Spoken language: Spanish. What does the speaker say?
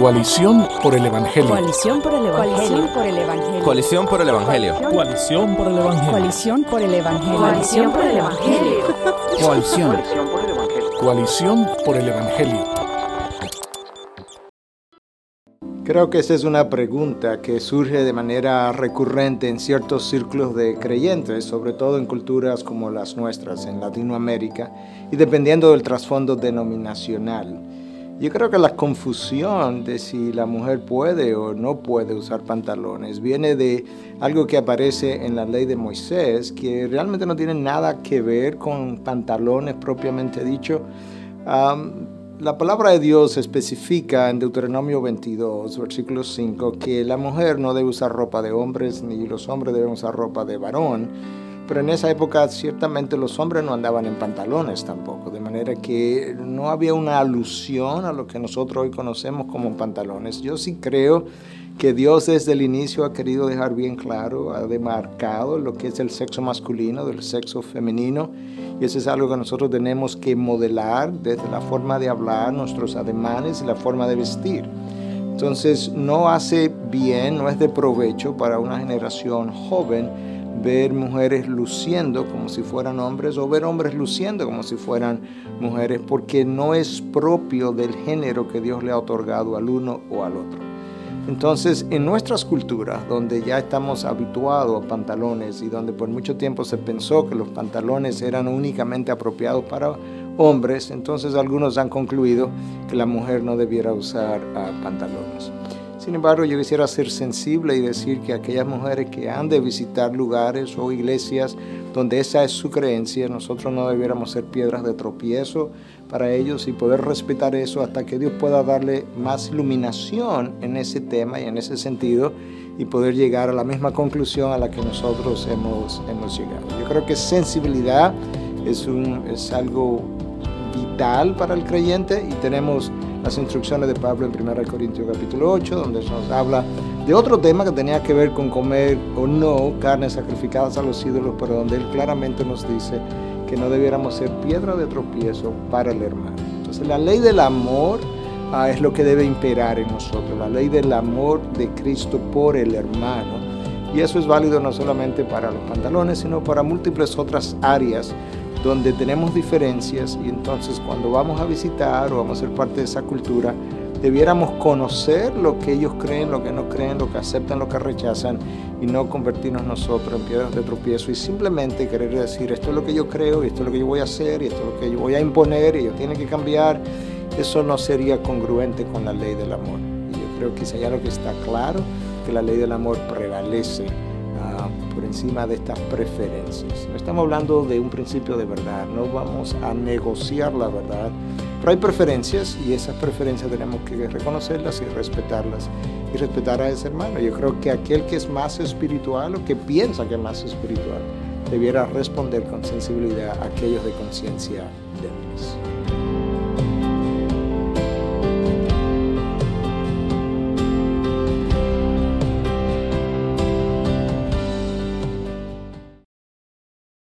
Coalición por el Evangelio. Coalición por el Evangelio. Coalición por el Evangelio. Coalición por el Evangelio. Coalición por el Evangelio. Coalición por el Evangelio. Coalición. Coalición por el Evangelio. Creo que esa es una pregunta que surge de manera recurrente en ciertos círculos de creyentes, sobre todo en culturas como las nuestras, en Latinoamérica, y dependiendo del trasfondo denominacional. Yo creo que la confusión de si la mujer puede o no puede usar pantalones viene de algo que aparece en la ley de Moisés, que realmente no tiene nada que ver con pantalones propiamente dicho. la palabra de Dios especifica en Deuteronomio 22, versículo 5, que la mujer no debe usar ropa de hombres ni los hombres deben usar ropa de varón pero en esa época ciertamente los hombres no andaban en pantalones tampoco, de manera que no había una alusión a lo que nosotros hoy conocemos como pantalones. Yo sí creo que Dios desde el inicio ha querido dejar bien claro, ha demarcado lo que es el sexo masculino del sexo femenino, y eso es algo que nosotros tenemos que modelar desde la forma de hablar, nuestros ademanes y la forma de vestir. Entonces no hace bien, no es de provecho para una generación joven ver mujeres luciendo como si fueran hombres o ver hombres luciendo como si fueran mujeres, porque no es propio del género que Dios le ha otorgado al uno o al otro. Entonces, en nuestras culturas, donde ya estamos habituados a pantalones y donde por mucho tiempo se pensó que los pantalones eran únicamente apropiados para hombres, entonces algunos han concluido que la mujer no debiera usar ah, pantalones. Sin embargo, yo quisiera ser sensible y decir que aquellas mujeres que han de visitar lugares o iglesias donde esa es su creencia, nosotros no debiéramos ser piedras de tropiezo para ellos y poder respetar eso hasta que Dios pueda darle más iluminación en ese tema y en ese sentido y poder llegar a la misma conclusión a la que nosotros hemos, hemos llegado. Yo creo que sensibilidad es, un, es algo vital para el creyente y tenemos las instrucciones de Pablo en 1 Corintios capítulo 8, donde nos habla de otro tema que tenía que ver con comer o no carnes sacrificadas a los ídolos, pero donde él claramente nos dice que no debiéramos ser piedra de tropiezo para el hermano. Entonces la ley del amor ah, es lo que debe imperar en nosotros, la ley del amor de Cristo por el hermano. Y eso es válido no solamente para los pantalones, sino para múltiples otras áreas donde tenemos diferencias y entonces cuando vamos a visitar o vamos a ser parte de esa cultura, debiéramos conocer lo que ellos creen, lo que no creen, lo que aceptan, lo que rechazan y no convertirnos nosotros en piedras de tropiezo y simplemente querer decir esto es lo que yo creo y esto es lo que yo voy a hacer y esto es lo que yo voy a imponer y ellos tienen que cambiar. Eso no sería congruente con la ley del amor. Y yo creo que ya lo que está claro, que la ley del amor prevalece por encima de estas preferencias. No estamos hablando de un principio de verdad, no vamos a negociar la verdad, pero hay preferencias y esas preferencias tenemos que reconocerlas y respetarlas y respetar a ese hermano. Yo creo que aquel que es más espiritual o que piensa que es más espiritual debiera responder con sensibilidad a aquellos de conciencia